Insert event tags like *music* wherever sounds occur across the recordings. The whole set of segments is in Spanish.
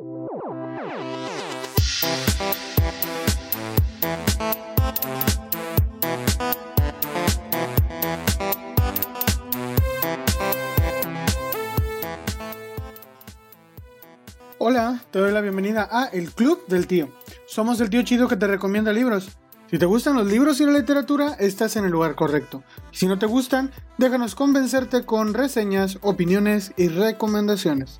Hola, te doy la bienvenida a El Club del Tío. Somos el tío chido que te recomienda libros. Si te gustan los libros y la literatura, estás en el lugar correcto. Si no te gustan, déjanos convencerte con reseñas, opiniones y recomendaciones.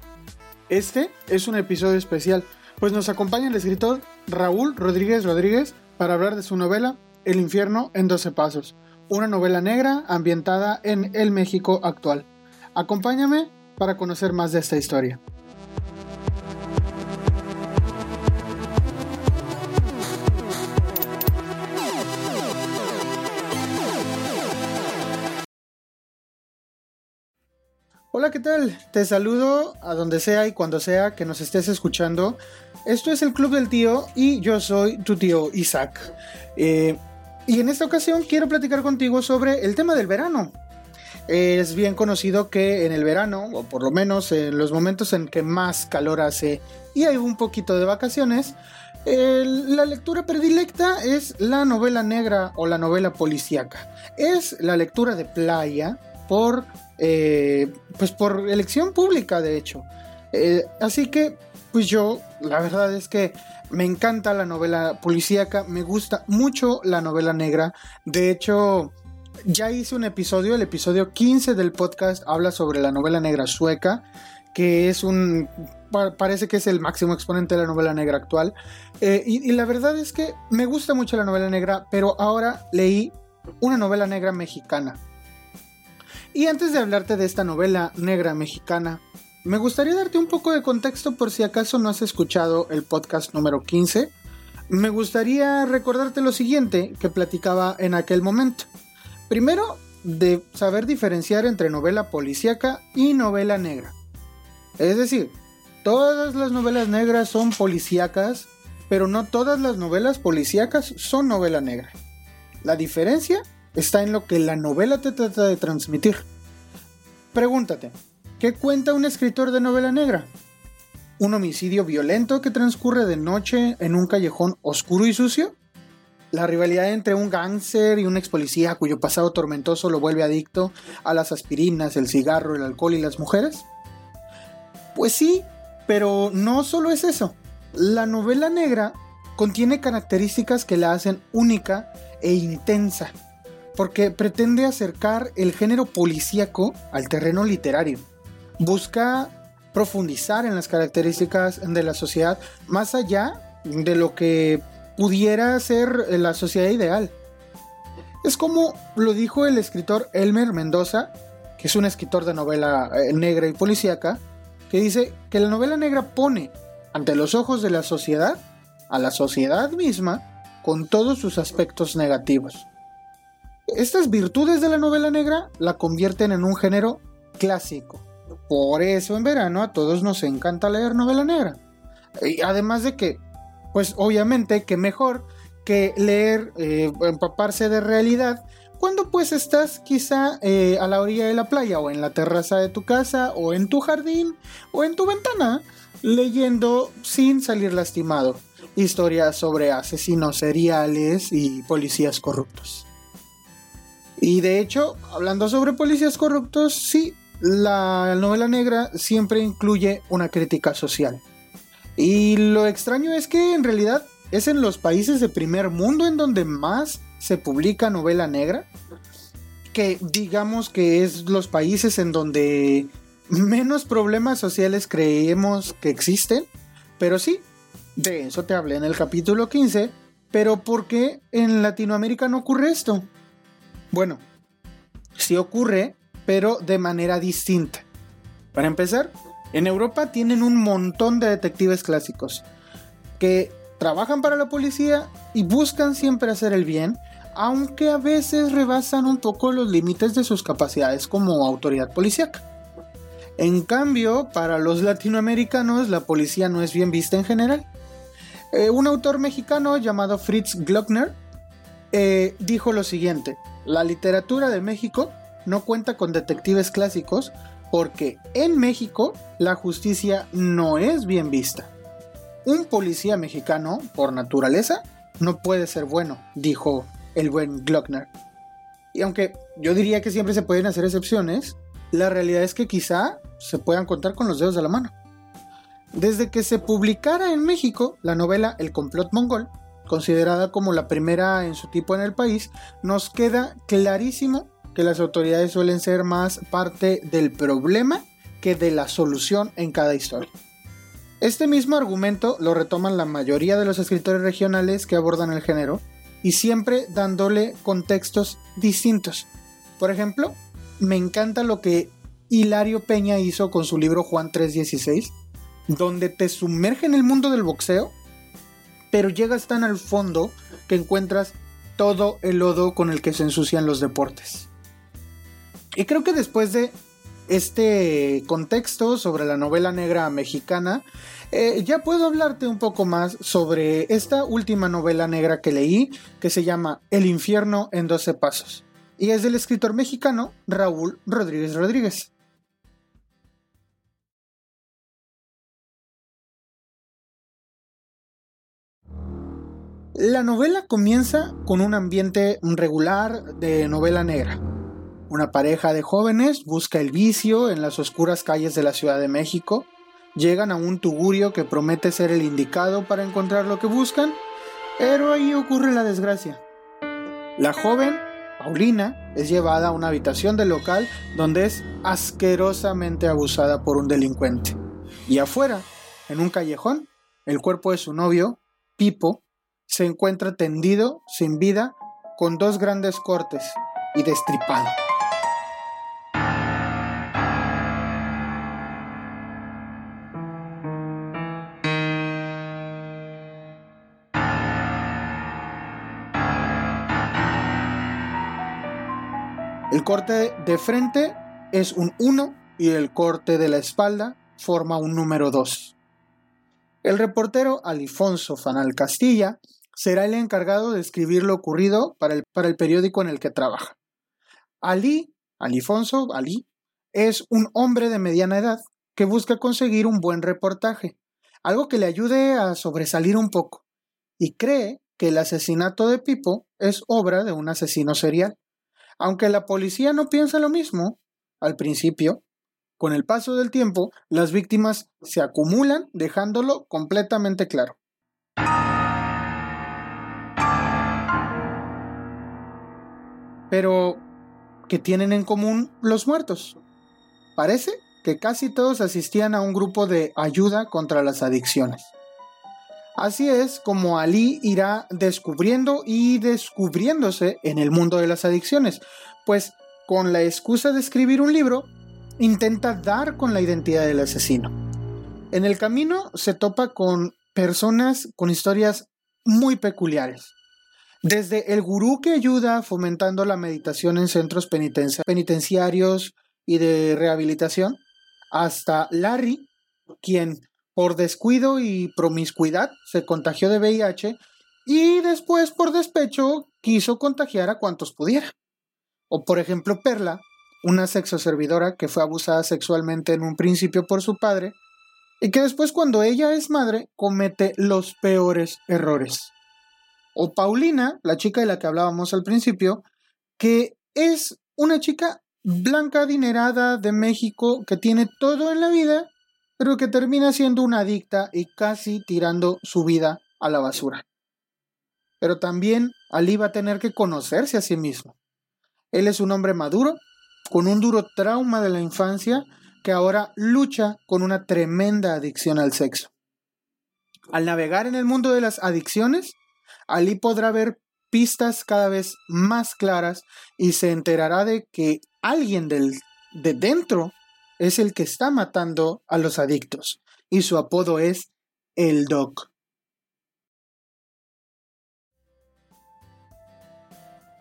Este es un episodio especial, pues nos acompaña el escritor Raúl Rodríguez Rodríguez para hablar de su novela El infierno en 12 pasos, una novela negra ambientada en el México actual. Acompáñame para conocer más de esta historia. Hola, ¿qué tal? Te saludo a donde sea y cuando sea que nos estés escuchando. Esto es el Club del Tío y yo soy tu tío Isaac. Eh, y en esta ocasión quiero platicar contigo sobre el tema del verano. Es bien conocido que en el verano, o por lo menos en los momentos en que más calor hace y hay un poquito de vacaciones, la lectura predilecta es la novela negra o la novela policíaca. Es la lectura de playa por eh, pues por elección pública, de hecho. Eh, así que, pues yo, la verdad es que me encanta la novela policíaca, me gusta mucho la novela negra. De hecho, ya hice un episodio, el episodio 15 del podcast habla sobre la novela negra sueca, que es un... parece que es el máximo exponente de la novela negra actual. Eh, y la verdad es que me gusta mucho la novela negra, pero ahora leí una novela negra mexicana y antes de hablarte de esta novela negra mexicana, me gustaría darte un poco de contexto por si acaso no has escuchado el podcast número 15. Me gustaría recordarte lo siguiente que platicaba en aquel momento. Primero, de saber diferenciar entre novela policíaca y novela negra. Es decir, todas las novelas negras son policíacas, pero no todas las novelas policíacas son novela negra. La diferencia está en lo que la novela te trata de transmitir. Pregúntate, ¿qué cuenta un escritor de novela negra? ¿Un homicidio violento que transcurre de noche en un callejón oscuro y sucio? ¿La rivalidad entre un gángster y un ex policía cuyo pasado tormentoso lo vuelve adicto a las aspirinas, el cigarro, el alcohol y las mujeres? Pues sí, pero no solo es eso. La novela negra contiene características que la hacen única e intensa porque pretende acercar el género policíaco al terreno literario. Busca profundizar en las características de la sociedad más allá de lo que pudiera ser la sociedad ideal. Es como lo dijo el escritor Elmer Mendoza, que es un escritor de novela eh, negra y policíaca, que dice que la novela negra pone ante los ojos de la sociedad a la sociedad misma con todos sus aspectos negativos. Estas virtudes de la novela negra la convierten en un género clásico. Por eso en verano a todos nos encanta leer novela negra. Y además de que, pues obviamente que mejor que leer, eh, empaparse de realidad, cuando pues estás quizá eh, a la orilla de la playa o en la terraza de tu casa o en tu jardín o en tu ventana leyendo sin salir lastimado historias sobre asesinos seriales y policías corruptos. Y de hecho, hablando sobre policías corruptos, sí, la novela negra siempre incluye una crítica social. Y lo extraño es que en realidad es en los países de primer mundo en donde más se publica novela negra. Que digamos que es los países en donde menos problemas sociales creemos que existen. Pero sí, de eso te hablé en el capítulo 15. Pero ¿por qué en Latinoamérica no ocurre esto? Bueno, sí ocurre, pero de manera distinta. Para empezar, en Europa tienen un montón de detectives clásicos que trabajan para la policía y buscan siempre hacer el bien, aunque a veces rebasan un poco los límites de sus capacidades como autoridad policíaca. En cambio, para los latinoamericanos la policía no es bien vista en general. Eh, un autor mexicano llamado Fritz Glockner eh, dijo lo siguiente, la literatura de México no cuenta con detectives clásicos porque en México la justicia no es bien vista. un policía mexicano, por naturaleza, no puede ser bueno, dijo el buen Glockner. Y aunque yo diría que siempre se pueden hacer excepciones, la realidad es que quizá se puedan contar con los dedos de la mano. Desde que se publicara en México la novela El complot mongol, considerada como la primera en su tipo en el país, nos queda clarísimo que las autoridades suelen ser más parte del problema que de la solución en cada historia. Este mismo argumento lo retoman la mayoría de los escritores regionales que abordan el género y siempre dándole contextos distintos. Por ejemplo, me encanta lo que Hilario Peña hizo con su libro Juan 316, donde te sumerge en el mundo del boxeo, pero llegas tan al fondo que encuentras todo el lodo con el que se ensucian los deportes. Y creo que después de este contexto sobre la novela negra mexicana, eh, ya puedo hablarte un poco más sobre esta última novela negra que leí, que se llama El infierno en 12 pasos, y es del escritor mexicano Raúl Rodríguez Rodríguez. La novela comienza con un ambiente regular de novela negra una pareja de jóvenes busca el vicio en las oscuras calles de la Ciudad de México, llegan a un tugurio que promete ser el indicado para encontrar lo que buscan, pero ahí ocurre la desgracia. La joven, Paulina, es llevada a una habitación del local donde es asquerosamente abusada por un delincuente. Y afuera, en un callejón, el cuerpo de su novio, Pipo, se encuentra tendido, sin vida, con dos grandes cortes y destripado. El corte de frente es un 1 y el corte de la espalda forma un número 2. El reportero Alifonso Fanal Castilla será el encargado de escribir lo ocurrido para el, para el periódico en el que trabaja. Ali, Alifonso, Ali, es un hombre de mediana edad que busca conseguir un buen reportaje, algo que le ayude a sobresalir un poco, y cree que el asesinato de Pipo es obra de un asesino serial. Aunque la policía no piensa lo mismo, al principio, con el paso del tiempo, las víctimas se acumulan dejándolo completamente claro. Pero, ¿qué tienen en común los muertos? Parece que casi todos asistían a un grupo de ayuda contra las adicciones. Así es como Ali irá descubriendo y descubriéndose en el mundo de las adicciones, pues con la excusa de escribir un libro, intenta dar con la identidad del asesino. En el camino se topa con personas con historias muy peculiares. Desde el gurú que ayuda fomentando la meditación en centros penitenciarios y de rehabilitación, hasta Larry, quien por descuido y promiscuidad se contagió de VIH y después por despecho quiso contagiar a cuantos pudiera. O por ejemplo Perla, una sexoservidora que fue abusada sexualmente en un principio por su padre y que después cuando ella es madre comete los peores errores. O Paulina, la chica de la que hablábamos al principio, que es una chica blanca adinerada de México que tiene todo en la vida pero que termina siendo una adicta y casi tirando su vida a la basura. Pero también Ali va a tener que conocerse a sí mismo. Él es un hombre maduro, con un duro trauma de la infancia, que ahora lucha con una tremenda adicción al sexo. Al navegar en el mundo de las adicciones, Ali podrá ver pistas cada vez más claras y se enterará de que alguien del, de dentro es el que está matando a los adictos y su apodo es el Doc.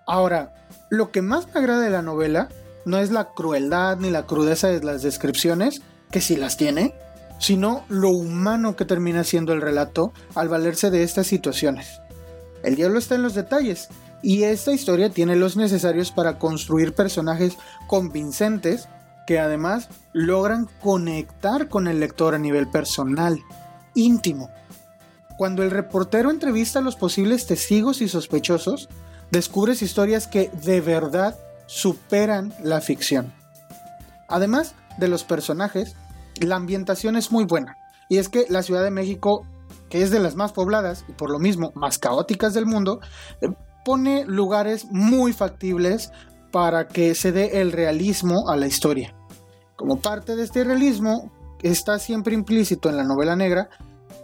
Ahora, lo que más me agrada de la novela no es la crueldad ni la crudeza de las descripciones, que sí las tiene, sino lo humano que termina siendo el relato al valerse de estas situaciones. El diablo está en los detalles, y esta historia tiene los necesarios para construir personajes convincentes que además logran conectar con el lector a nivel personal, íntimo. cuando el reportero entrevista a los posibles testigos y sospechosos, descubres historias que de verdad superan la ficción. Además de los personajes, la ambientación es muy buena. Y es que la Ciudad de México, que es de las más pobladas y por lo mismo más caóticas del mundo, eh, pone lugares muy factibles para que se dé el realismo a la historia. Como parte de este realismo, está siempre implícito en la novela negra,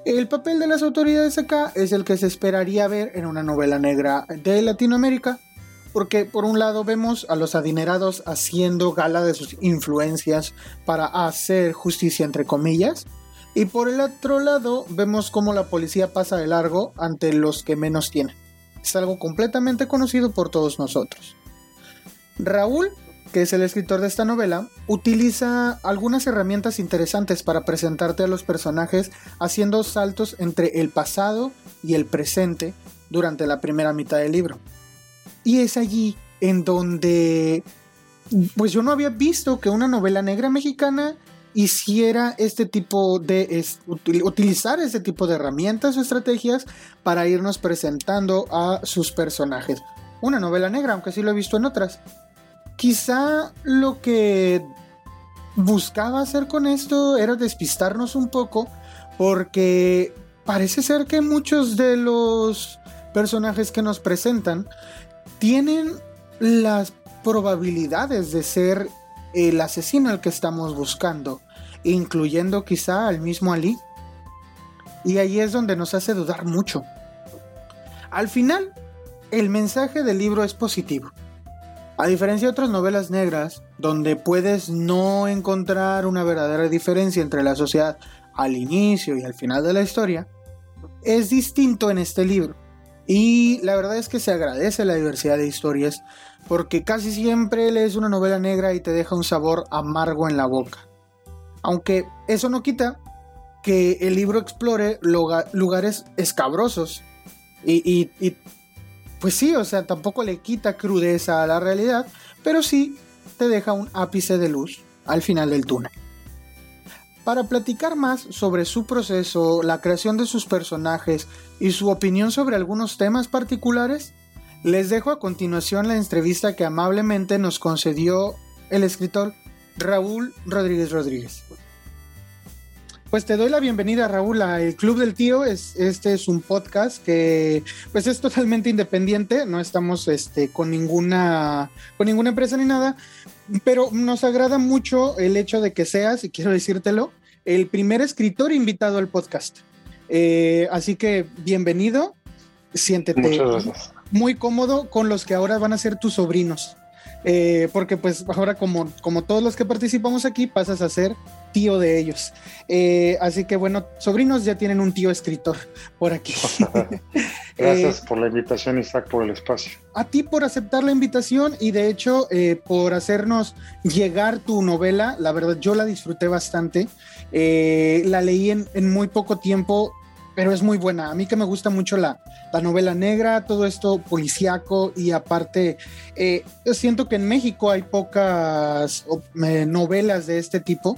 el papel de las autoridades acá es el que se esperaría ver en una novela negra de Latinoamérica, porque por un lado vemos a los adinerados haciendo gala de sus influencias para hacer justicia entre comillas, y por el otro lado vemos cómo la policía pasa de largo ante los que menos tienen. Es algo completamente conocido por todos nosotros. Raúl, que es el escritor de esta novela, utiliza algunas herramientas interesantes para presentarte a los personajes haciendo saltos entre el pasado y el presente durante la primera mitad del libro. Y es allí en donde, pues yo no había visto que una novela negra mexicana hiciera este tipo de, utilizar este tipo de herramientas o estrategias para irnos presentando a sus personajes. Una novela negra, aunque sí lo he visto en otras. Quizá lo que buscaba hacer con esto era despistarnos un poco porque parece ser que muchos de los personajes que nos presentan tienen las probabilidades de ser el asesino al que estamos buscando, incluyendo quizá al mismo Ali. Y ahí es donde nos hace dudar mucho. Al final, el mensaje del libro es positivo. A diferencia de otras novelas negras, donde puedes no encontrar una verdadera diferencia entre la sociedad al inicio y al final de la historia, es distinto en este libro. Y la verdad es que se agradece la diversidad de historias porque casi siempre lees una novela negra y te deja un sabor amargo en la boca. Aunque eso no quita que el libro explore lugares escabrosos y, y pues sí, o sea, tampoco le quita crudeza a la realidad, pero sí te deja un ápice de luz al final del túnel. Para platicar más sobre su proceso, la creación de sus personajes y su opinión sobre algunos temas particulares, les dejo a continuación la entrevista que amablemente nos concedió el escritor Raúl Rodríguez Rodríguez. Pues te doy la bienvenida, Raúl, a El Club del Tío. Es, este es un podcast que pues es totalmente independiente, no estamos este, con, ninguna, con ninguna empresa ni nada, pero nos agrada mucho el hecho de que seas, y quiero decírtelo, el primer escritor invitado al podcast. Eh, así que bienvenido, siéntete muy cómodo con los que ahora van a ser tus sobrinos. Eh, porque pues ahora como, como todos los que participamos aquí pasas a ser tío de ellos. Eh, así que bueno, sobrinos ya tienen un tío escritor por aquí. *laughs* *laughs* Gracias por la invitación, Isaac, por el espacio. A ti por aceptar la invitación y de hecho por hacernos llegar tu novela. La verdad, yo la disfruté bastante. la leí en, en muy poco tiempo pero es muy buena. A mí que me gusta mucho la, novela negra, todo esto policíaco y aparte, eh, siento que en México hay pocas novelas de este tipo.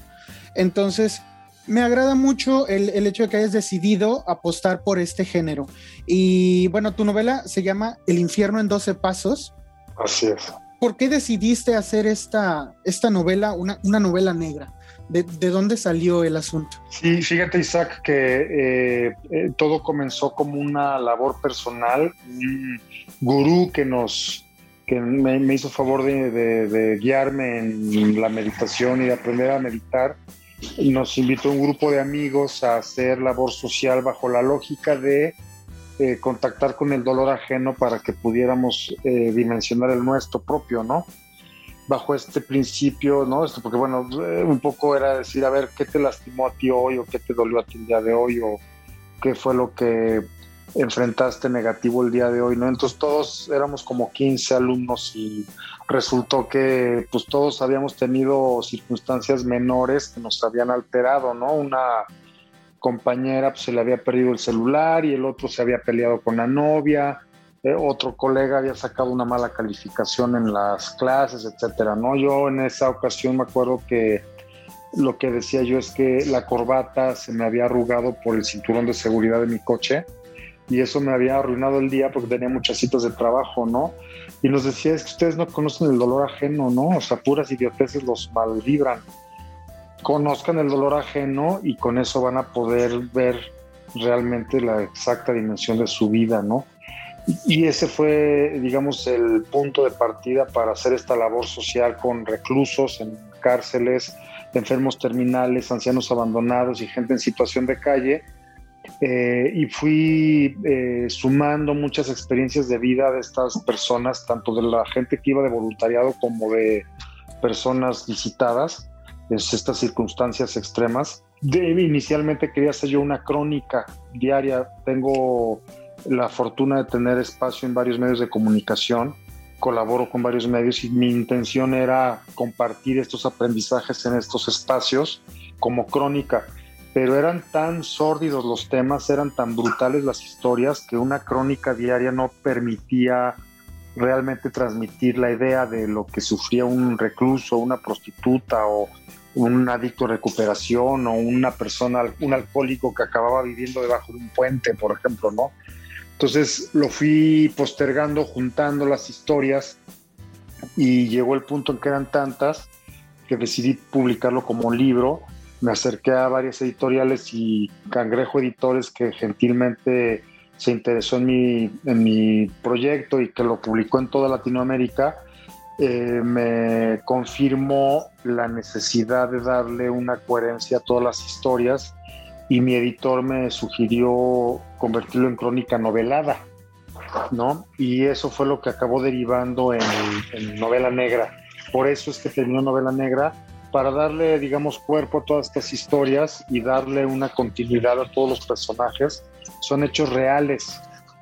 Entonces, me agrada mucho el, el, hecho de que hayas decidido apostar por este género. Y bueno, tu novela se llama El infierno en 12 pasos. Así es. ¿Por qué decidiste hacer esta, esta novela, una, una novela negra? ¿De, dónde salió el asunto? Sí, fíjate Isaac que eh, eh, todo comenzó como una labor personal, un gurú que nos que me, hizo favor de, guiarme en la meditación y de aprender a meditar. Nos invitó un grupo de amigos a hacer labor social bajo la lógica de eh, contactar con el dolor ajeno para que pudiéramos dimensionar el nuestro propio, ¿no? Bajo este principio, ¿no? Esto, porque bueno, eh, un poco era decir, a ver, ¿qué te lastimó a ti hoy o qué te dolió a ti el día de hoy o qué fue lo que enfrentaste negativo el día de hoy, ¿no? Entonces todos éramos como 15 alumnos y resultó que pues todos habíamos tenido circunstancias menores que nos habían alterado, ¿no? Una compañera pues, se le había perdido el celular y el otro se había peleado con la novia, eh, otro colega había sacado una mala calificación en las clases, etcétera, ¿no? Yo en esa ocasión me acuerdo que lo que decía yo es que la corbata se me había arrugado por el cinturón de seguridad de mi coche y eso me había arruinado el día porque tenía muchas citas de trabajo, ¿no? Y nos decía, es que ustedes no conocen el dolor ajeno, ¿no? O sea, puras idioteces los malvibran. Conozcan el dolor ajeno y con eso van a poder ver realmente la exacta dimensión de su vida, ¿no? Y ese fue, digamos, el punto de partida para hacer esta labor social con reclusos en cárceles, enfermos terminales, ancianos abandonados y gente en situación de calle. Eh, y fui eh, sumando muchas experiencias de vida de estas personas, tanto de la gente que iba de voluntariado como de personas visitadas, en estas circunstancias extremas. De, inicialmente quería hacer yo una crónica diaria. Tengo la fortuna de tener espacio en varios medios de comunicación, colaboro con varios medios y mi intención era compartir estos aprendizajes en estos espacios como crónica, pero eran tan sórdidos los temas, eran tan brutales las historias que una crónica diaria no permitía realmente transmitir la idea de lo que sufría un recluso, una prostituta o un adicto a recuperación o una persona, un alcohólico que acababa viviendo debajo de un puente, por ejemplo, ¿no? Entonces lo fui postergando, juntando las historias y llegó el punto en que eran tantas que decidí publicarlo como libro. Me acerqué a varias editoriales y Cangrejo Editores que gentilmente se interesó en mi, en mi proyecto y que lo publicó en toda Latinoamérica, eh, me confirmó la necesidad de darle una coherencia a todas las historias y mi editor me sugirió convertirlo en crónica novelada, ¿no? Y eso fue lo que acabó derivando en, novela negra. Por eso es que terminó novela negra, para darle, digamos, cuerpo a todas estas historias y darle una continuidad a todos los personajes. Son hechos reales,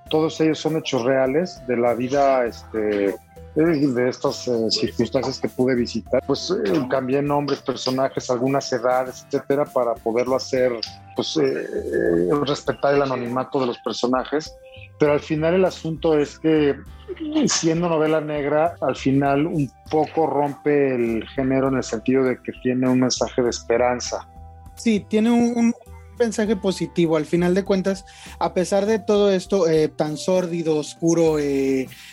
todos ellos son hechos reales de la vida este, de estas eh, circunstancias que pude visitar, pues eh, cambié nombres, personajes, algunas edades, etcétera, para poderlo hacer, pues eh, respetar el anonimato de los personajes. Pero al final el asunto es que siendo novela negra, al final un poco rompe el género en el sentido de que tiene un mensaje de esperanza. Sí, tiene un, mensaje positivo. Al final de cuentas, a pesar de todo esto tan sórdido, oscuro,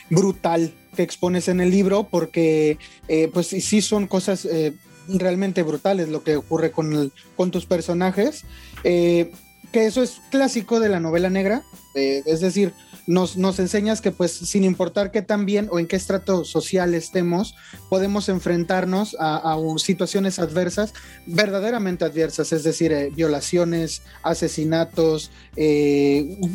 brutal que expones en el libro, porque eh, pues sí son cosas eh, realmente brutales lo que ocurre con, con tus personajes, eh, que eso es clásico de la novela negra, es decir, nos, nos, enseñas que pues sin importar qué tan bien o en qué estrato social estemos, podemos enfrentarnos a, situaciones adversas, verdaderamente adversas, es decir, violaciones, asesinatos,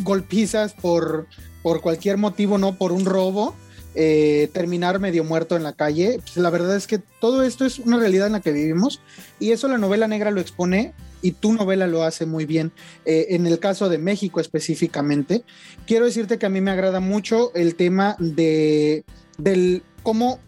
golpizas por, por cualquier motivo, no por un robo, eh, terminar medio muerto en la calle. Pues la verdad es que todo esto es una realidad en la que vivimos y eso la novela negra lo expone y tu novela lo hace muy bien. Eh, en el caso de México específicamente, quiero decirte que a mí me agrada mucho el tema de del cómo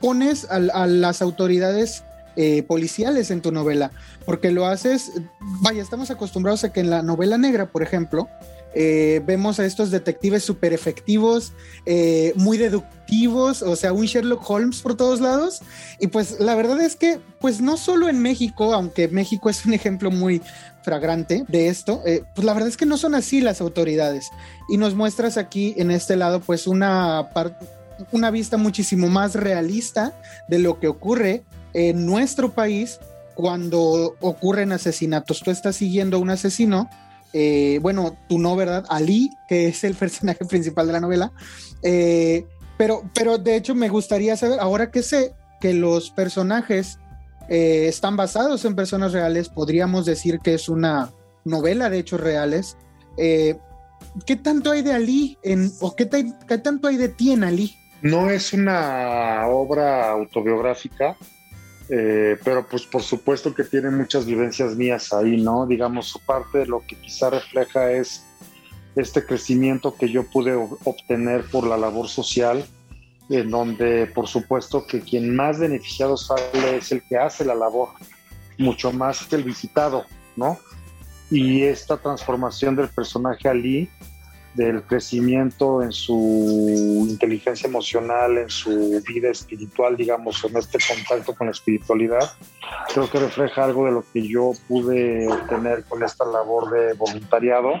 pones a, las autoridades eh, policiales en tu novela, porque lo haces, vaya, estamos acostumbrados a que en la novela negra, por ejemplo, eh, vemos a estos detectives súper efectivos, eh, muy deductivos, o sea, un Sherlock Holmes por todos lados. Y pues la verdad es que, pues no solo en México, aunque México es un ejemplo muy fragrante de esto, eh, pues la verdad es que no son así las autoridades. Y nos muestras aquí en este lado, pues una, una vista muchísimo más realista de lo que ocurre en nuestro país cuando ocurren asesinatos. Tú estás siguiendo a un asesino eh, bueno, tú no, ¿verdad? Ali, que es el *laughs* personaje principal de la novela. Eh, pero, pero de hecho me gustaría saber, ahora que sé que los personajes eh, están basados en personas reales, podríamos decir que es una novela de hechos reales. ¿Qué tanto hay de Ali o qué, qué tanto hay de ti en Ali? No es una obra autobiográfica, eh, pero pues por supuesto que tiene muchas vivencias mías ahí, ¿no? Digamos, su parte de lo que quizá refleja es este crecimiento que yo pude obtener por la labor social, en donde por supuesto que quien más beneficiado sale es el que hace la labor, mucho más que el visitado, ¿no? Y esta transformación del personaje Ali del crecimiento en su inteligencia emocional, en su vida espiritual, digamos, en este contacto con la espiritualidad, creo que refleja algo de lo que yo pude obtener con esta labor de voluntariado,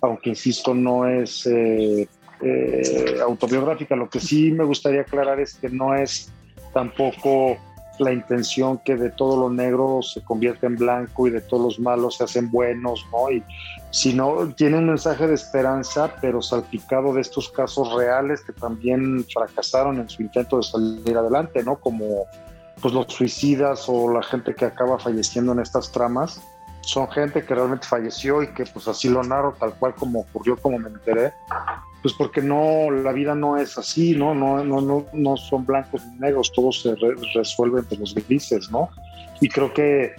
aunque insisto, no es eh, eh, autobiográfica. Lo que sí me gustaría aclarar es que no es tampoco la intención que de todo lo negro se convierte en blanco y de todos los malos se hacen buenos, ¿no? Y sino tiene un mensaje de esperanza, pero salpicado de estos casos reales que también fracasaron en su intento de salir adelante, ¿no? Como pues los suicidas o la gente que acaba falleciendo en estas tramas son gente que realmente falleció y que pues así lo narro tal cual como ocurrió, como me enteré, pues porque no, la vida no es así, ¿no? No, no, no, no son blancos ni negros, todo se resuelve entre los grises, ¿no? Y creo que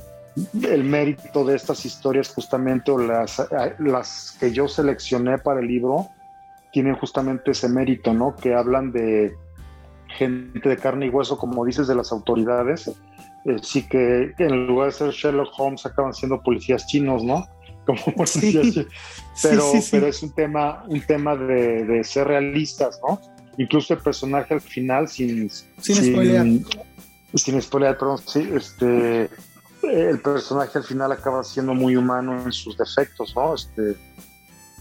el mérito de estas historias justamente, o las, las que yo seleccioné para el libro, tienen justamente ese mérito, ¿no? Que hablan de gente de carne y hueso, como dices, de las autoridades, eh, sí que en lugar de ser Sherlock Holmes acaban siendo policías chinos, ¿no? Como *laughs* pero, pero es un tema, un tema de, ser realistas, ¿no? Incluso el personaje al final, sin, sin, spoilear. Sin spoilear, perdón, sí, este, el personaje al final acaba siendo muy humano en sus defectos, ¿no? Este,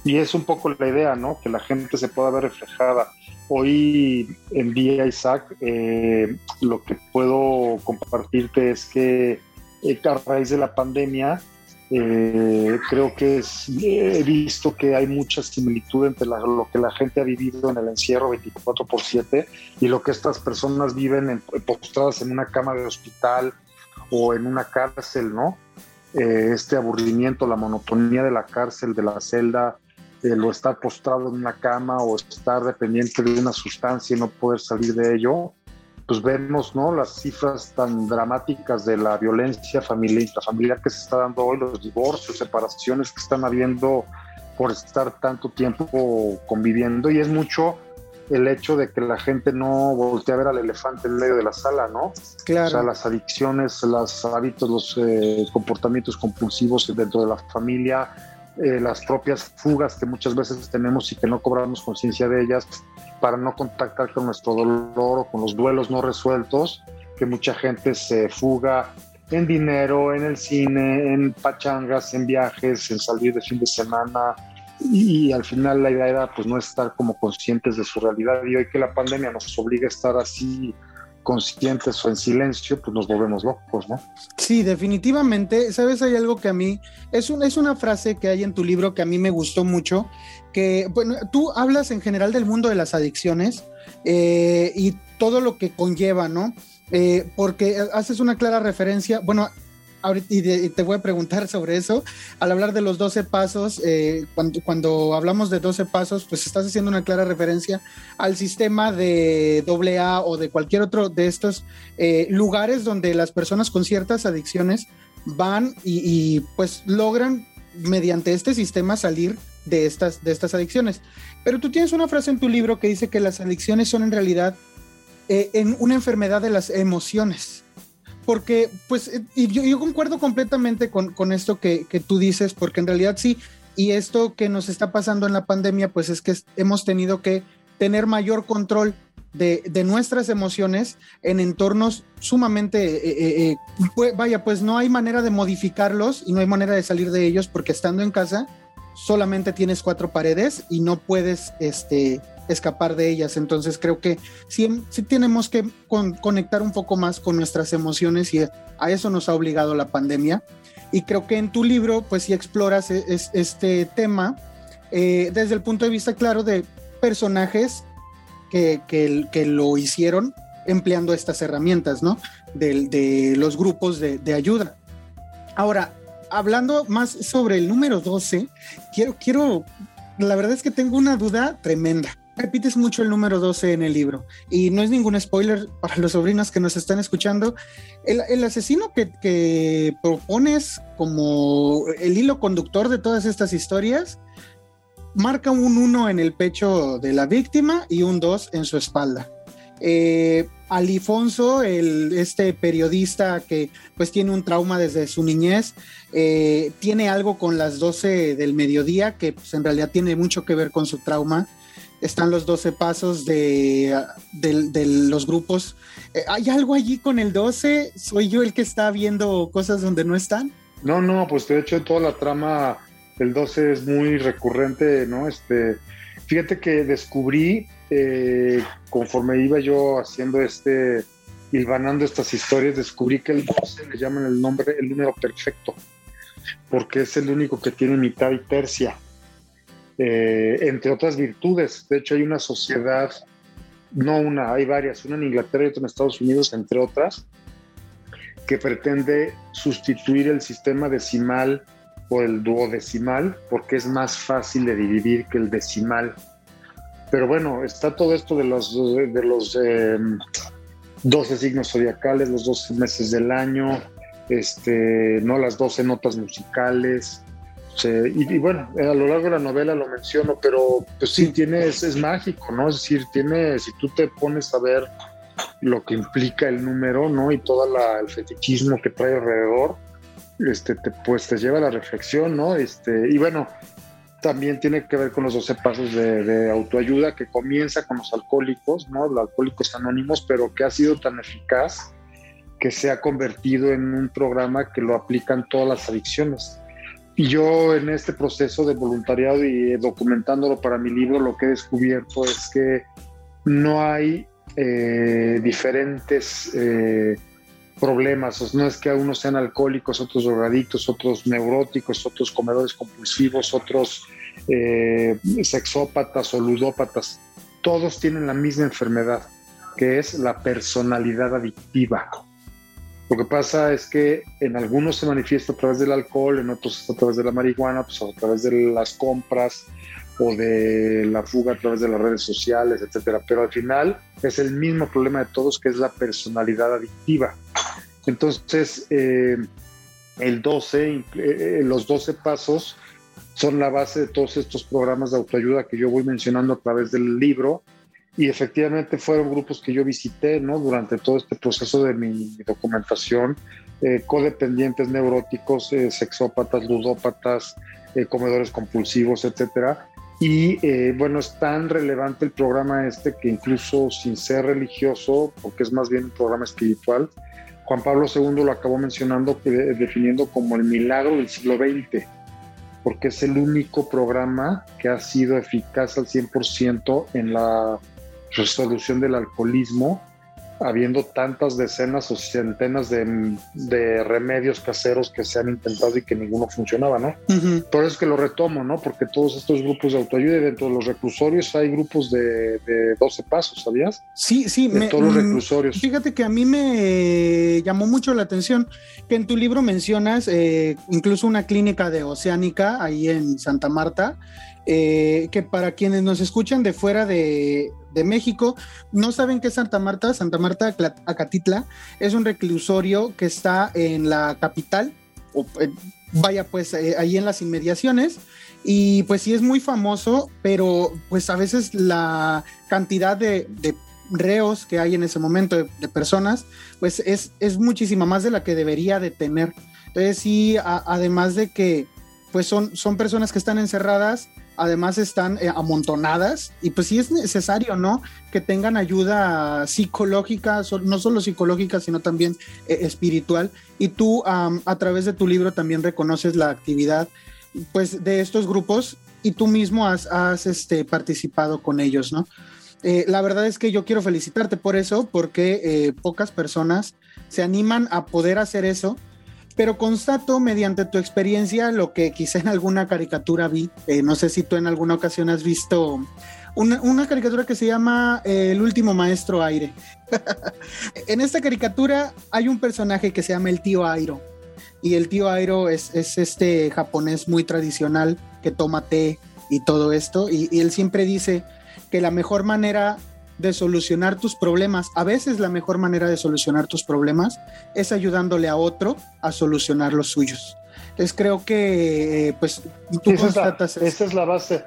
y es un poco la idea, ¿no? Que la gente se pueda ver reflejada. Hoy en Vía Isaac, eh, lo que puedo compartirte es que eh, a raíz de la pandemia, eh, creo que he visto que hay mucha similitud entre lo que la gente ha vivido en el encierro 24 por 7 y lo que estas personas viven postradas en una cama de hospital o en una cárcel, ¿no? Eh, este aburrimiento, la monotonía de la cárcel, de la celda, eh, lo estar postrado en una cama o estar dependiente de una sustancia y no poder salir de ello, pues vemos ¿no? las cifras tan dramáticas de la violencia familiar, familiar que se está dando hoy, los divorcios, separaciones que están habiendo por estar tanto tiempo conviviendo y es mucho el hecho de que la gente no voltea a ver al elefante en medio de la sala, ¿no? Claro. O sea, las adicciones, los hábitos, los eh, comportamientos compulsivos dentro de la familia, eh, las propias fugas que muchas veces tenemos y que no cobramos conciencia de ellas para no contactar con nuestro dolor o con los duelos no resueltos, que mucha gente se fuga en dinero, en el cine, en pachangas, en viajes, en salir de fin de semana. Y, al final la idea era pues no estar como conscientes de su realidad y hoy que la pandemia nos obliga a estar así conscientes o en silencio, pues nos volvemos locos, ¿no? Sí, definitivamente. Sabes, hay algo que a mí, es, un, es una frase que hay en tu libro que a mí me gustó mucho, que, bueno, tú hablas en general del mundo de las adicciones eh, y todo lo que conlleva, ¿no? Eh, porque haces una clara referencia, bueno, y, te voy a preguntar sobre eso. Al hablar de los 12 pasos, eh, cuando, cuando, hablamos de 12 pasos, pues estás haciendo una clara referencia al sistema de AA o de cualquier otro de estos eh, lugares donde las personas con ciertas adicciones van y, pues logran mediante este sistema salir de estas, de estas adicciones. Pero tú tienes una frase en tu libro que dice que las adicciones son en realidad eh, en una enfermedad de las emociones porque, pues, eh, y yo, concuerdo completamente con, esto que, tú dices, porque en realidad sí, y esto que nos está pasando en la pandemia, pues es que hemos tenido que tener mayor control de, nuestras emociones en entornos sumamente, eh, eh, vaya, pues no hay manera de modificarlos y no hay manera de salir de ellos porque estando en casa solamente tienes cuatro paredes y no puedes, este, escapar de ellas. Entonces creo que sí, sí tenemos que conectar un poco más con nuestras emociones y a eso nos ha obligado la pandemia. Y creo que en tu libro pues sí exploras e, este tema eh, desde el punto de vista claro de personajes que, que, lo hicieron empleando estas herramientas, ¿no? De, de los grupos de, de ayuda. Ahora, hablando más sobre el número 12, quiero, quiero, la verdad es que tengo una duda tremenda repites mucho el número 12 en el libro y no es ningún spoiler para los sobrinos que nos están escuchando. El, asesino que, propones como el hilo conductor de todas estas historias marca un 1 en el pecho de la víctima y un 2 en su espalda. Eh, Alifonso, el, este periodista que pues tiene un trauma desde su niñez, eh, tiene algo con las 12 del mediodía que pues, en realidad tiene mucho que ver con su trauma. Están los 12 pasos de, los grupos. Eh, ¿Hay algo allí con el 12? ¿Soy yo el que está viendo cosas donde no están? No, no, pues de hecho toda la trama del 12 es muy recurrente, ¿no? Este, fíjate que descubrí eh, conforme iba yo haciendo este, hilvanando estas historias, descubrí que el 12 le llaman el nombre, el número perfecto, porque es el único que tiene mitad y tercia, eh, entre otras virtudes. De hecho, hay una sociedad, no una, hay varias, una en Inglaterra y otra en Estados Unidos, entre otras, que pretende sustituir el sistema decimal por el duodecimal, porque es más fácil de dividir que el decimal pero bueno, está todo esto de los, de los 12 em, signos zodiacales, los 12 meses del año, este, no las 12 notas musicales. Y, bueno, a lo largo de la novela lo menciono, pero pues sí, tiene, es, mágico, ¿no? Es decir, tiene, si tú te pones a ver lo que implica el número, ¿no? Y todo el fetichismo que trae alrededor, este, te, pues te lleva a la reflexión, ¿no? Este, y bueno, también tiene que ver con los 12 pasos de, autoayuda que comienza con los alcohólicos, ¿no? Los alcohólicos anónimos, pero que ha sido tan eficaz que se ha convertido en un programa que lo aplican todas las adicciones. Yo en este proceso de voluntariado y documentándolo para mi libro, lo que he descubierto es que no hay eh, diferentes eh, problemas. No es que unos sean alcohólicos, otros drogadictos, otros neuróticos, otros comedores compulsivos, otros eh, sexópatas o ludópatas. Todos tienen la misma enfermedad, que es la personalidad adictiva. Lo que pasa es que en algunos se manifiesta a través del alcohol, en otros a través de la marihuana, pues a través de las compras o de la fuga a través de las redes sociales, etcétera. Pero al final es el mismo problema de todos, que es la personalidad adictiva. Entonces, eh, el 12, eh, los 12 pasos son la base de todos estos programas de autoayuda que yo voy mencionando a través del libro. Y efectivamente fueron grupos que yo visité ¿no? durante todo este proceso de mi documentación, eh, codependientes neuróticos, sexópatas, ludópatas, comedores compulsivos, etcétera. Y bueno, es tan relevante el programa este que incluso sin ser religioso, porque es más bien un programa espiritual, Juan Pablo II lo acabó mencionando, definiendo como el milagro del siglo XX, porque es el único programa que ha sido eficaz al 100% en la resolución del alcoholismo habiendo tantas decenas o centenas de, remedios caseros que se han intentado y que ninguno funcionaba, ¿no? Por eso es que lo retomo, ¿no? Porque todos estos grupos de autoayuda y dentro de los reclusorios hay grupos de, 12 pasos, ¿sabías? Sí, sí. De todos los mm, reclusorios. Fíjate que a mí me llamó mucho la atención que en tu libro mencionas eh, incluso una clínica de Oceánica ahí en Santa Marta, eh, que para quienes nos escuchan de fuera de, de México. No saben qué es Santa Marta. Santa Marta Acatitla es un reclusorio que está en la capital, o, eh, vaya pues eh, ahí en las inmediaciones. Y pues sí es muy famoso, pero pues a veces la cantidad de, reos que hay en ese momento, de, personas, pues es, es muchísima más de la que debería de tener. Entonces sí, además de que pues son, son personas que están encerradas, además están eh, amontonadas y pues sí es necesario, ¿no? Que tengan ayuda psicológica, no solo psicológica, sino también eh, espiritual. Y tú a través de tu libro también reconoces la actividad pues de estos grupos y tú mismo has, este, participado con ellos, ¿no? Eh, la verdad es que yo quiero felicitarte por eso, porque pocas personas se animan a poder hacer eso pero constato mediante tu experiencia lo que quizá en alguna caricatura vi, eh, no sé si tú en alguna ocasión has visto una, caricatura que se llama eh, El último maestro aire. *laughs* en esta caricatura hay un personaje que se llama el tío Airo. Y el tío Airo es, este japonés muy tradicional que toma té y todo esto. y él siempre dice que la mejor manera de solucionar tus problemas. A veces la mejor manera de solucionar tus problemas es ayudándole a otro a solucionar los suyos. Es creo que, eh, pues, tú esa, es la, esa es la base.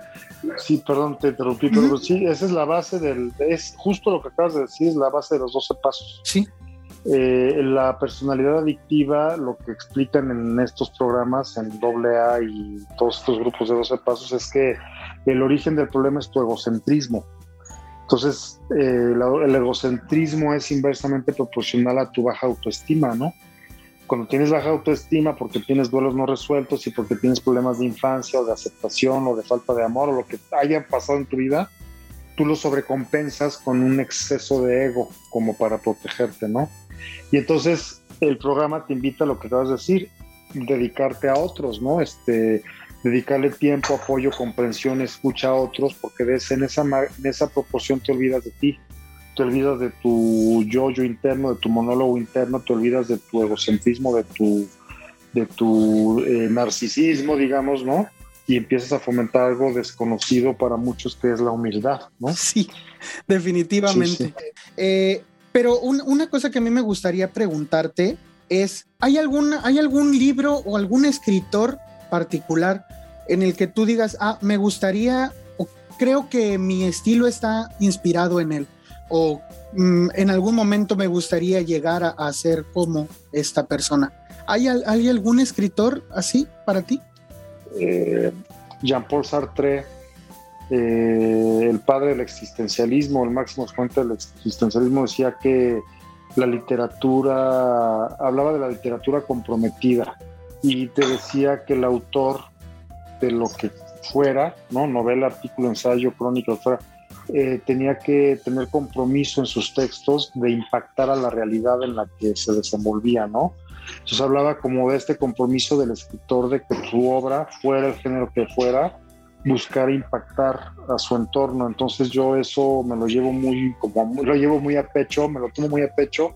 Sí, perdón, te interrumpí, pero sí, esa es la base del, es justo lo que acabas de decir, es la base de los 12 pasos. Sí. Eh, la personalidad adictiva, lo que explican en estos programas, en AA y todos estos grupos de 12 pasos, es que el origen del problema es tu egocentrismo. Entonces, eh, el egocentrismo es inversamente proporcional a tu baja autoestima, ¿no? Cuando tienes baja autoestima porque tienes duelos no resueltos y porque tienes problemas de infancia o de aceptación o de falta de amor o lo que haya pasado en tu vida, tú lo sobrecompensas con un exceso de ego como para protegerte, ¿no? Y entonces el programa te invita a lo que acabas de decir, dedicarte a otros, ¿no? Este, dedicarle tiempo, apoyo, comprensión, escucha a otros, porque ves en esa, en esa proporción te olvidas de ti, te olvidas de tu yo-yo interno, de tu monólogo interno, te olvidas de tu egocentrismo, de tu, de tu eh, narcisismo, digamos, ¿no? Y empiezas a fomentar algo desconocido para muchos que es la humildad, ¿no? Sí, definitivamente. Eh, pero una cosa que a mí me gustaría preguntarte es, ¿hay, alguna, ¿hay algún libro o algún escritor particular en el que tú digas, ah, me gustaría, o creo que mi estilo está inspirado en él, o mm, en algún momento me gustaría llegar a, ser como esta persona? ¿Hay, ¿Hay, algún escritor así para ti? Eh, Jean-Paul Sartre eh, el padre del existencialismo, el máximo exponente del existencialismo, decía que la literatura, hablaba de la literatura comprometida y te decía que el autor de lo que fuera, ¿no? novela, artículo, ensayo, crónica, fuera, eh, tenía que tener compromiso en sus textos de impactar a la realidad en la que se desenvolvía, ¿no? Entonces hablaba como de este compromiso del escritor de que su obra, fuera el género que fuera, buscar impactar a su entorno. Entonces yo eso me lo llevo muy, como lo llevo muy a pecho, me lo tomo muy a pecho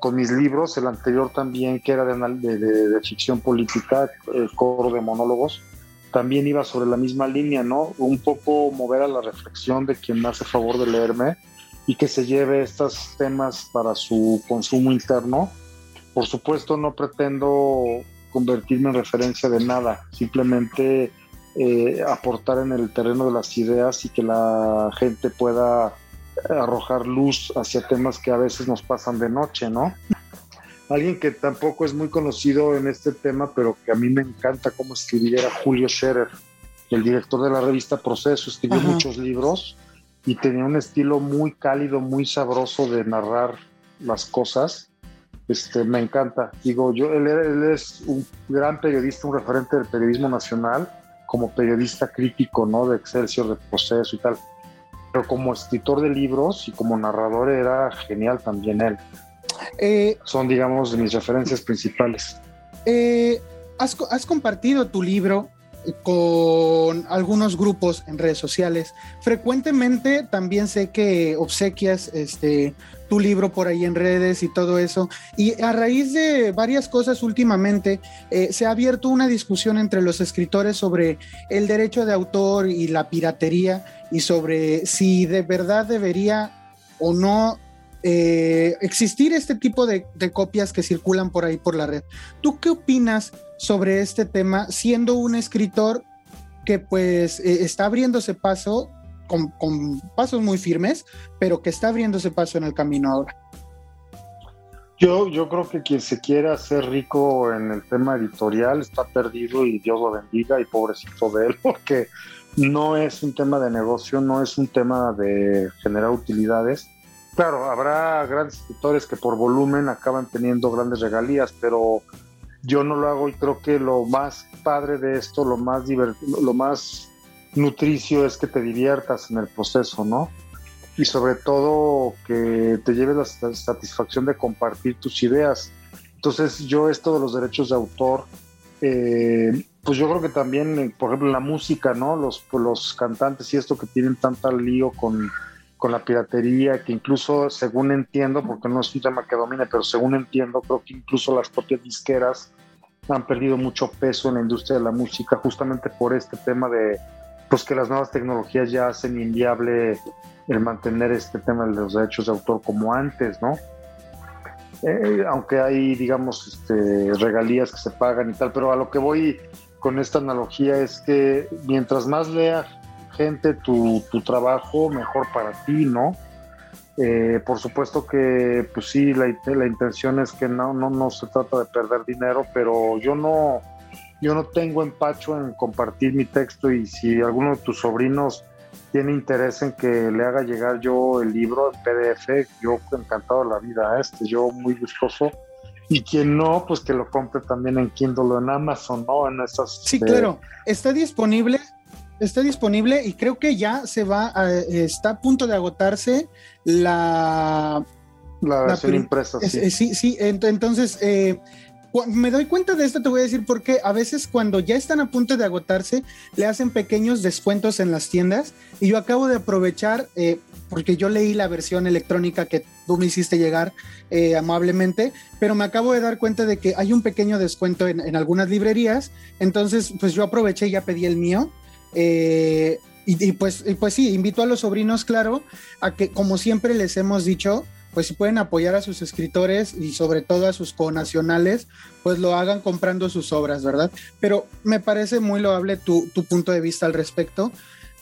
con mis libros, el anterior también que era de, de, ficción política, el coro de monólogos, también iba sobre la misma línea, ¿no? Un poco mover a la reflexión de quien hace favor de leerme y que se lleve estos temas para su consumo interno. Por supuesto no pretendo convertirme en referencia de nada, simplemente eh, aportar en el terreno de las ideas y que la gente pueda arrojar luz hacia temas que a veces nos pasan de noche, ¿no? Alguien que tampoco es muy conocido en este tema, pero que a mí me encanta cómo escribir era Julio Scherer, el director de la revista Proceso, escribió muchos libros y tenía un estilo muy cálido, muy sabroso de narrar las cosas. Este, me encanta. Digo, yo, él, él es un gran periodista, un referente del periodismo nacional como periodista crítico, ¿no? De Excelsior, de Proceso y tal. Pero como escritor de libros y como narrador era genial también él. Eh, Son, digamos, mis referencias principales. Eh, has, has, compartido tu libro con algunos grupos en redes sociales. Frecuentemente también sé que obsequias este, tu libro por ahí en redes y todo eso. Y a raíz de varias cosas últimamente, eh, se ha abierto una discusión entre los escritores sobre el derecho de autor y la piratería y sobre si de verdad debería o no eh, existir este tipo de, copias que circulan por ahí por la red. ¿Tú qué opinas sobre este tema siendo un escritor que pues eh, está abriéndose paso con, pasos muy firmes, pero que está abriéndose paso en el camino ahora? Yo, yo creo que quien se quiera hacer rico en el tema editorial está perdido y Dios lo bendiga y pobrecito de él, *laughs* porque no es un tema de negocio, no es un tema de generar utilidades, Claro, habrá grandes escritores que por volumen acaban teniendo grandes regalías, pero yo no lo hago y creo que lo más padre de esto, lo más lo más nutricio es que te diviertas en el proceso, ¿no? Y sobre todo que te lleves la satisfacción de compartir tus ideas. Entonces yo esto de los derechos de autor, eh, pues yo creo que también, por ejemplo, la música, ¿no? Los, los cantantes y esto que tienen tanta lío con con la piratería, que incluso, según entiendo, porque no es un tema que domine, pero según entiendo, creo que incluso las propias disqueras han perdido mucho peso en la industria de la música, justamente por este tema de pues que las nuevas tecnologías ya hacen inviable el mantener este tema de los derechos de autor como antes, ¿no? eh, aunque hay, digamos, este, regalías que se pagan y tal, pero a lo que voy con esta analogía es que mientras más lea gente tu, tu trabajo, mejor para ti, ¿no? Eh, por supuesto que, pues sí, la, la, intención es que no, no, no se trata de perder dinero, pero yo no, yo no tengo empacho en compartir mi texto y si alguno de tus sobrinos tiene interés en que le haga llegar yo el libro en PDF, yo encantado de la vida, este, yo muy gustoso. Y quien no, pues que lo compre también en Kindle o en Amazon, ¿no? En esas. Sí, claro. Está disponible, está disponible y creo que ya se va, a, está a punto de agotarse la. La versión impresa, sí. sí, sí, entonces. Eh, me doy cuenta de esto, te voy a decir porque a veces cuando ya están a punto de agotarse, le hacen pequeños descuentos en las tiendas y yo acabo de aprovechar, eh, porque yo leí la versión electrónica que tú me hiciste llegar eh, amablemente, pero me acabo de dar cuenta de que hay un pequeño descuento en, algunas librerías, entonces pues yo aproveché y ya pedí el mío. Eh, y, pues, y pues sí, invito a los sobrinos, claro, a que como siempre les hemos dicho, pues si pueden apoyar a sus escritores y sobre todo a sus conacionales, pues lo hagan comprando sus obras, ¿verdad? Pero me parece muy loable tu, punto de vista al respecto.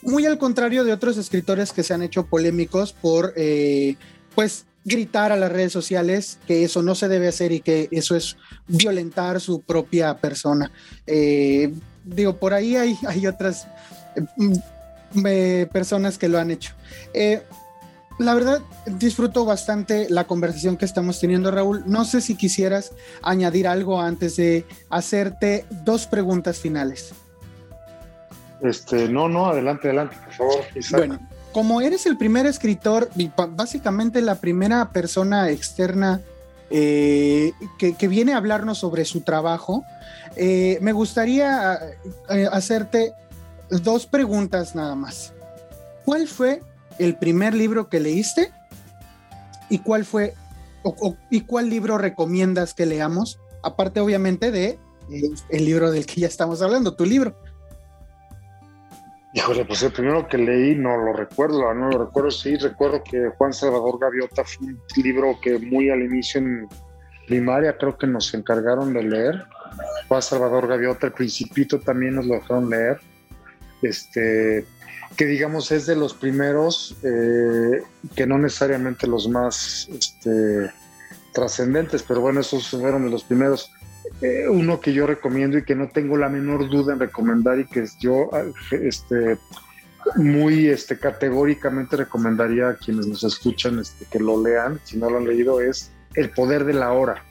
Muy al contrario de otros escritores que se han hecho polémicos por, eh, pues, gritar a las redes sociales que eso no se debe hacer y que eso es violentar su propia persona. Eh, digo, por ahí hay, hay otras eh, personas que lo han hecho la verdad, disfruto bastante la conversación que estamos teniendo, Raúl. No sé si quisieras añadir algo antes de hacerte dos preguntas finales. Este, no, no, adelante, adelante, por favor. Bueno, como eres el primer escritor, básicamente la primera persona externa eh, que, viene a hablarnos sobre su trabajo, eh, me gustaría eh, hacerte dos preguntas nada más. ¿Cuál fue el primer libro que leíste y cuál fue y cuál libro recomiendas que leamos, aparte obviamente de el libro del que ya estamos hablando, tu libro. Híjole, pues el primero que leí no lo recuerdo, no lo recuerdo, sí, recuerdo que Juan Salvador Gaviota fue un libro que muy al inicio en primaria creo que nos encargaron de leer. Juan Salvador Gaviota, el Principito también nos lo dejaron leer. Este, que digamos es de los primeros, eh, que no necesariamente los más este, trascendentes, pero bueno, esos fueron de los primeros. Eh, uno que yo recomiendo y que no tengo la menor duda en recomendar y que yo este, muy este, categóricamente recomendaría a quienes nos escuchan este, que lo lean, si no lo han leído, es El poder de la hora,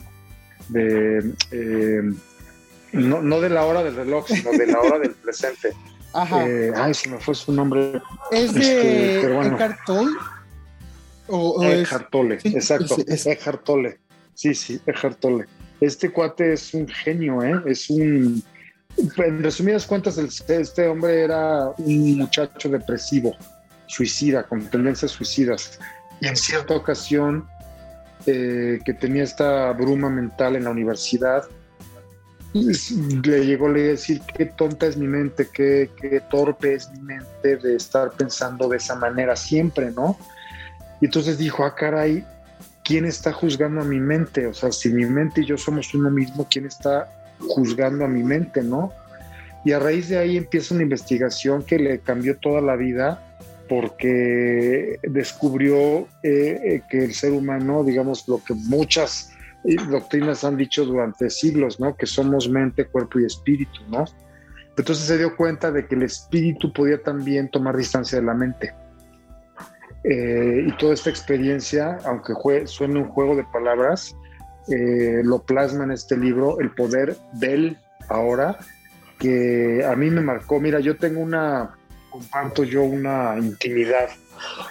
de, eh, no, no de la hora del reloj, sino de la hora del presente. *laughs* Ajá. Eh, ay, se me fue su nombre. ¿Es de este, Eckhart Tolle? O, Eckhart Tolle, exacto. Eckhart Tolle. Sí, sí, Eckhart Tolle. Este cuate es un genio, ¿eh? Es un... En resumidas cuentas, este hombre era un muchacho depresivo, suicida, con tendencias suicidas. Y en cierta ocasión, eh, que tenía esta bruma mental en la universidad, le llegó a decir qué tonta es mi mente, qué, qué, torpe es mi mente de estar pensando de esa manera siempre, ¿no? Y entonces dijo, ah, caray, ¿quién está juzgando a mi mente? O sea, si mi mente y yo somos uno mismo, ¿quién está juzgando a mi mente, no? Y a raíz de ahí empieza una investigación que le cambió toda la vida porque descubrió eh, eh, que el ser humano, digamos, lo que muchas doctrinas han dicho durante siglos, ¿no? Que somos mente, cuerpo y espíritu, ¿no? Entonces se dio cuenta de que el espíritu podía también tomar distancia de la mente. Eh, y toda esta experiencia, aunque suene un juego de palabras, eh, lo plasma en este libro, El poder del ahora, que a mí me marcó. Mira, yo tengo una, comparto yo una intimidad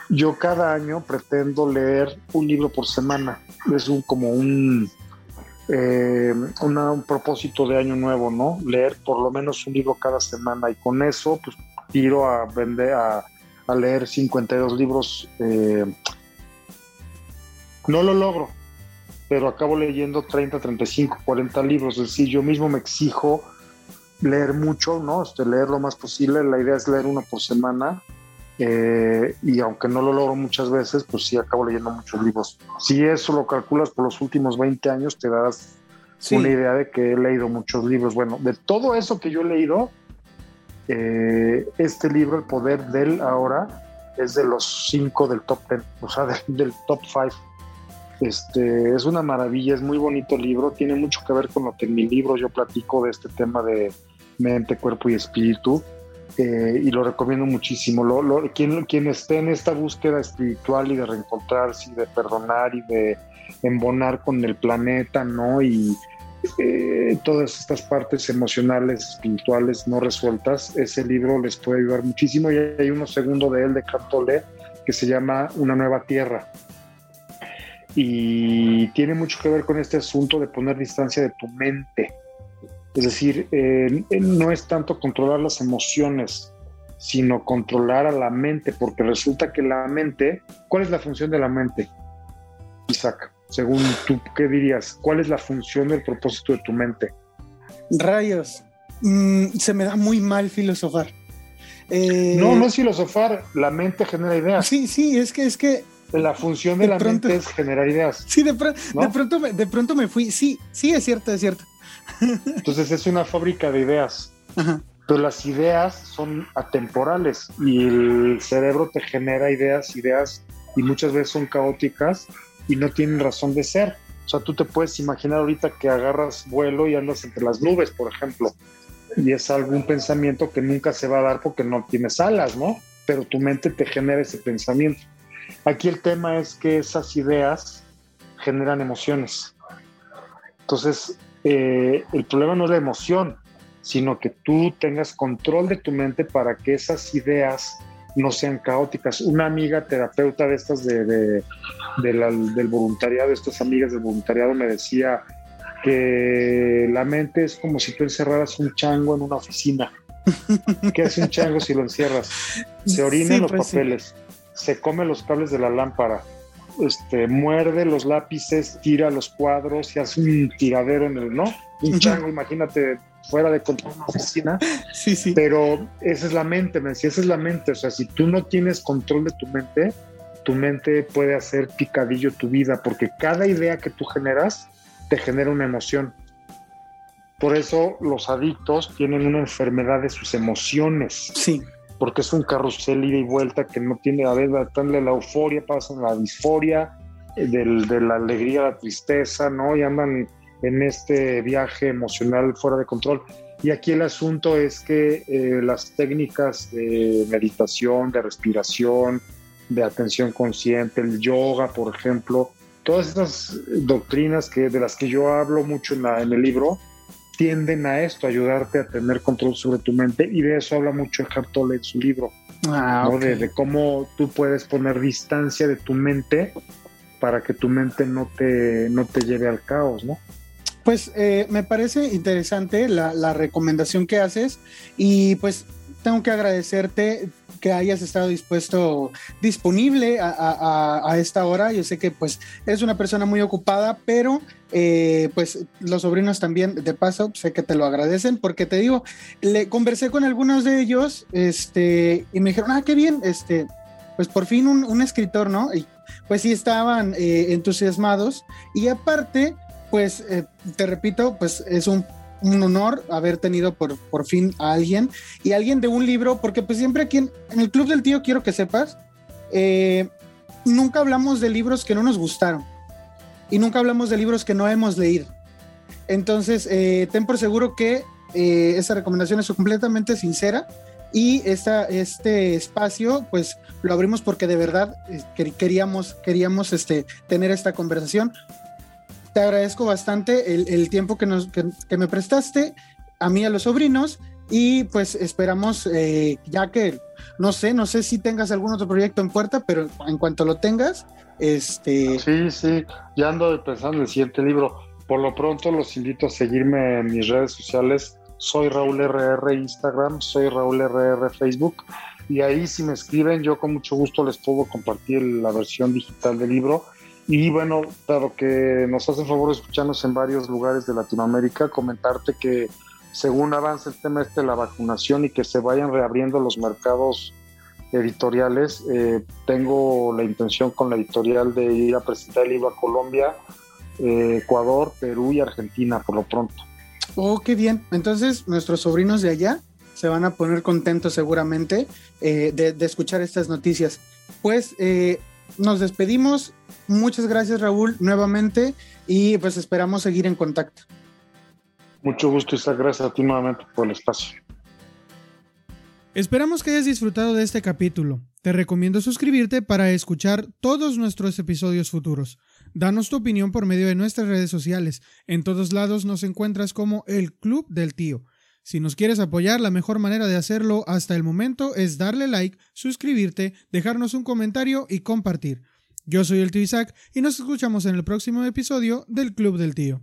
yo cada año pretendo leer un libro por semana. Es un, como un, eh, un propósito de año nuevo, ¿no? Leer por lo menos un libro cada semana y con eso pues tiro a vender a, a leer 52 libros. Eh, no lo logro, pero acabo leyendo 30, 35, 40 libros. Es decir, yo mismo me exijo leer mucho, ¿no? Este, leer lo más posible. La idea es leer uno por semana Eh, y aunque no lo logro muchas veces, pues sí acabo leyendo muchos libros. Si eso lo calculas por los últimos 20 años, te das una idea de que he leído muchos libros. Bueno, de todo eso que yo he leído, eh, este libro, El Poder de él ahora, es de los cinco del top ten, o sea, *laughs* del top five. Este, es una maravilla, es muy bonito el libro, tiene mucho que ver con lo que en mi libro yo platico de este tema de mente, cuerpo y espíritu. Eh, y lo recomiendo muchísimo. Lo, quien, quien esté en esta búsqueda espiritual y de reencontrarse y de perdonar y de embonar con el planeta, ¿no? Y eh, todas estas partes emocionales, espirituales no resueltas, ese libro les puede ayudar muchísimo. Y hay uno segundo de él, de Cartolé, que se llama Una nueva tierra. Y tiene mucho que ver con este asunto de poner distancia de tu mente es decir, eh, no es tanto controlar las emociones, sino controlar a la mente, porque resulta que la mente, ¿cuál es la función de la mente? Isaac, según tú, ¿qué dirías? ¿Cuál es la función del propósito de tu mente? Rayos, mm, se me da muy mal filosofar. Eh, no, no es filosofar, la mente genera ideas. Sí, sí, es que es que la función de, la mente es generar ideas. *laughs* Sí, de, de, pronto, de pronto me fui. Sí, sí, es cierto, es cierto. *laughs* Entonces es una fábrica de ideas. Pero las ideas son atemporales y el cerebro te genera ideas, ideas, y muchas veces son caóticas y no tienen razón de ser. O sea, tú te puedes imaginar ahorita que agarras vuelo y andas entre las nubes, por ejemplo, y es algún pensamiento que nunca se va a dar porque no tienes alas, ¿no? Pero tu mente te genera ese pensamiento. Aquí el tema es que esas ideas generan emociones. Entonces, eh, el problema no es la emoción, sino que tú tengas control de tu mente para que esas ideas no sean caóticas. Una amiga terapeuta de estas de, del voluntariado, estas amigas del voluntariado me decía que la mente es como si tú encerraras un chango en una oficina. *laughs* ¿Qué hace un chango si lo encierras? Se orina en los pues papeles, se come los cables de la lámpara, este, muerde los lápices, tira los cuadros y hace un tiradero en el, ¿no? Un chango, imagínate, fuera de control una oficina. *laughs* Sí, sí. Pero esa es la mente, me decía, esa es la mente. O sea, si tú no tienes control de tu mente, tu mente puede hacer picadillo tu vida, porque cada idea que tú generas te genera una emoción. Por eso los adictos tienen una enfermedad de sus emociones. Sí porque es un carrusel ida y vuelta que no tiene, a ver, de la euforia, pasan la disforia, eh, de la alegría a la tristeza, ¿no? Y andan en este viaje emocional fuera de control. Y aquí el asunto es que eh, las técnicas de meditación, de respiración, de atención consciente, el yoga, por ejemplo, todas estas doctrinas que, de las que yo hablo mucho en, en el libro, tienden a esto, ayudarte a tener control sobre tu mente y de eso habla mucho Eckhart Tolle en su libro, ah, de, cómo tú puedes poner distancia de tu mente para que tu mente no te, no te lleve al caos, ¿no? Pues eh, me parece interesante la, recomendación que haces y pues tengo que agradecerte que hayas estado dispuesto, disponible a, esta hora. Yo sé que pues eres una persona muy ocupada, pero eh, pues los sobrinos también, de paso, sé que te lo agradecen, porque te digo, le conversé con algunos de ellos, este, y me dijeron, ah, qué bien, este, pues por fin un, escritor, ¿no? Y pues sí estaban eh, entusiasmados, y aparte, pues eh, te repito, pues es un un honor haber tenido por, por fin a alguien y alguien de un libro, porque pues siempre aquí en, el Club del Tío quiero que sepas, eh, nunca hablamos de libros que no nos gustaron y nunca hablamos de libros que no hemos leído. Entonces, eh, ten por seguro que esa recomendación es completamente sincera y esta, este espacio pues lo abrimos porque de verdad queríamos, queríamos este, tener esta conversación te agradezco bastante el, tiempo que, nos, que, me prestaste, a mí, a los sobrinos, y pues esperamos, eh, ya que, no sé, no sé si tengas algún otro proyecto en puerta, pero en cuanto lo tengas, este... Sí, sí, ya ando pensando en el siguiente libro. Por lo pronto los invito a seguirme en mis redes sociales. Soy Raúl RR Instagram, soy Raúl RR Facebook. Y ahí si me escriben, yo con mucho gusto les puedo compartir la versión digital del libro y bueno, dado que nos hace favor de escucharnos en varios lugares de Latinoamérica, comentarte que según avance el tema este de la vacunación y que se vayan reabriendo los mercados editoriales. Eh, tengo la intención con la editorial de ir a presentar el libro a Colombia, eh, Ecuador, Perú y Argentina por lo pronto. Oh, qué bien. Entonces, nuestros sobrinos de allá se van a poner contentos seguramente eh, de, escuchar estas noticias. Pues nos despedimos. Muchas gracias, Raúl, nuevamente. Y pues esperamos seguir en contacto. Mucho gusto, Isaac. Gracias a ti nuevamente por el espacio. Esperamos que hayas disfrutado de este capítulo. Te recomiendo suscribirte para escuchar todos nuestros episodios futuros. Danos tu opinión por medio de nuestras redes sociales. En todos lados nos encuentras como el Club del Tío. Si nos quieres apoyar, la mejor manera de hacerlo hasta el momento es darle like, suscribirte, dejarnos un comentario y compartir. Yo soy el tío Isaac y nos escuchamos en el próximo episodio del Club del Tío.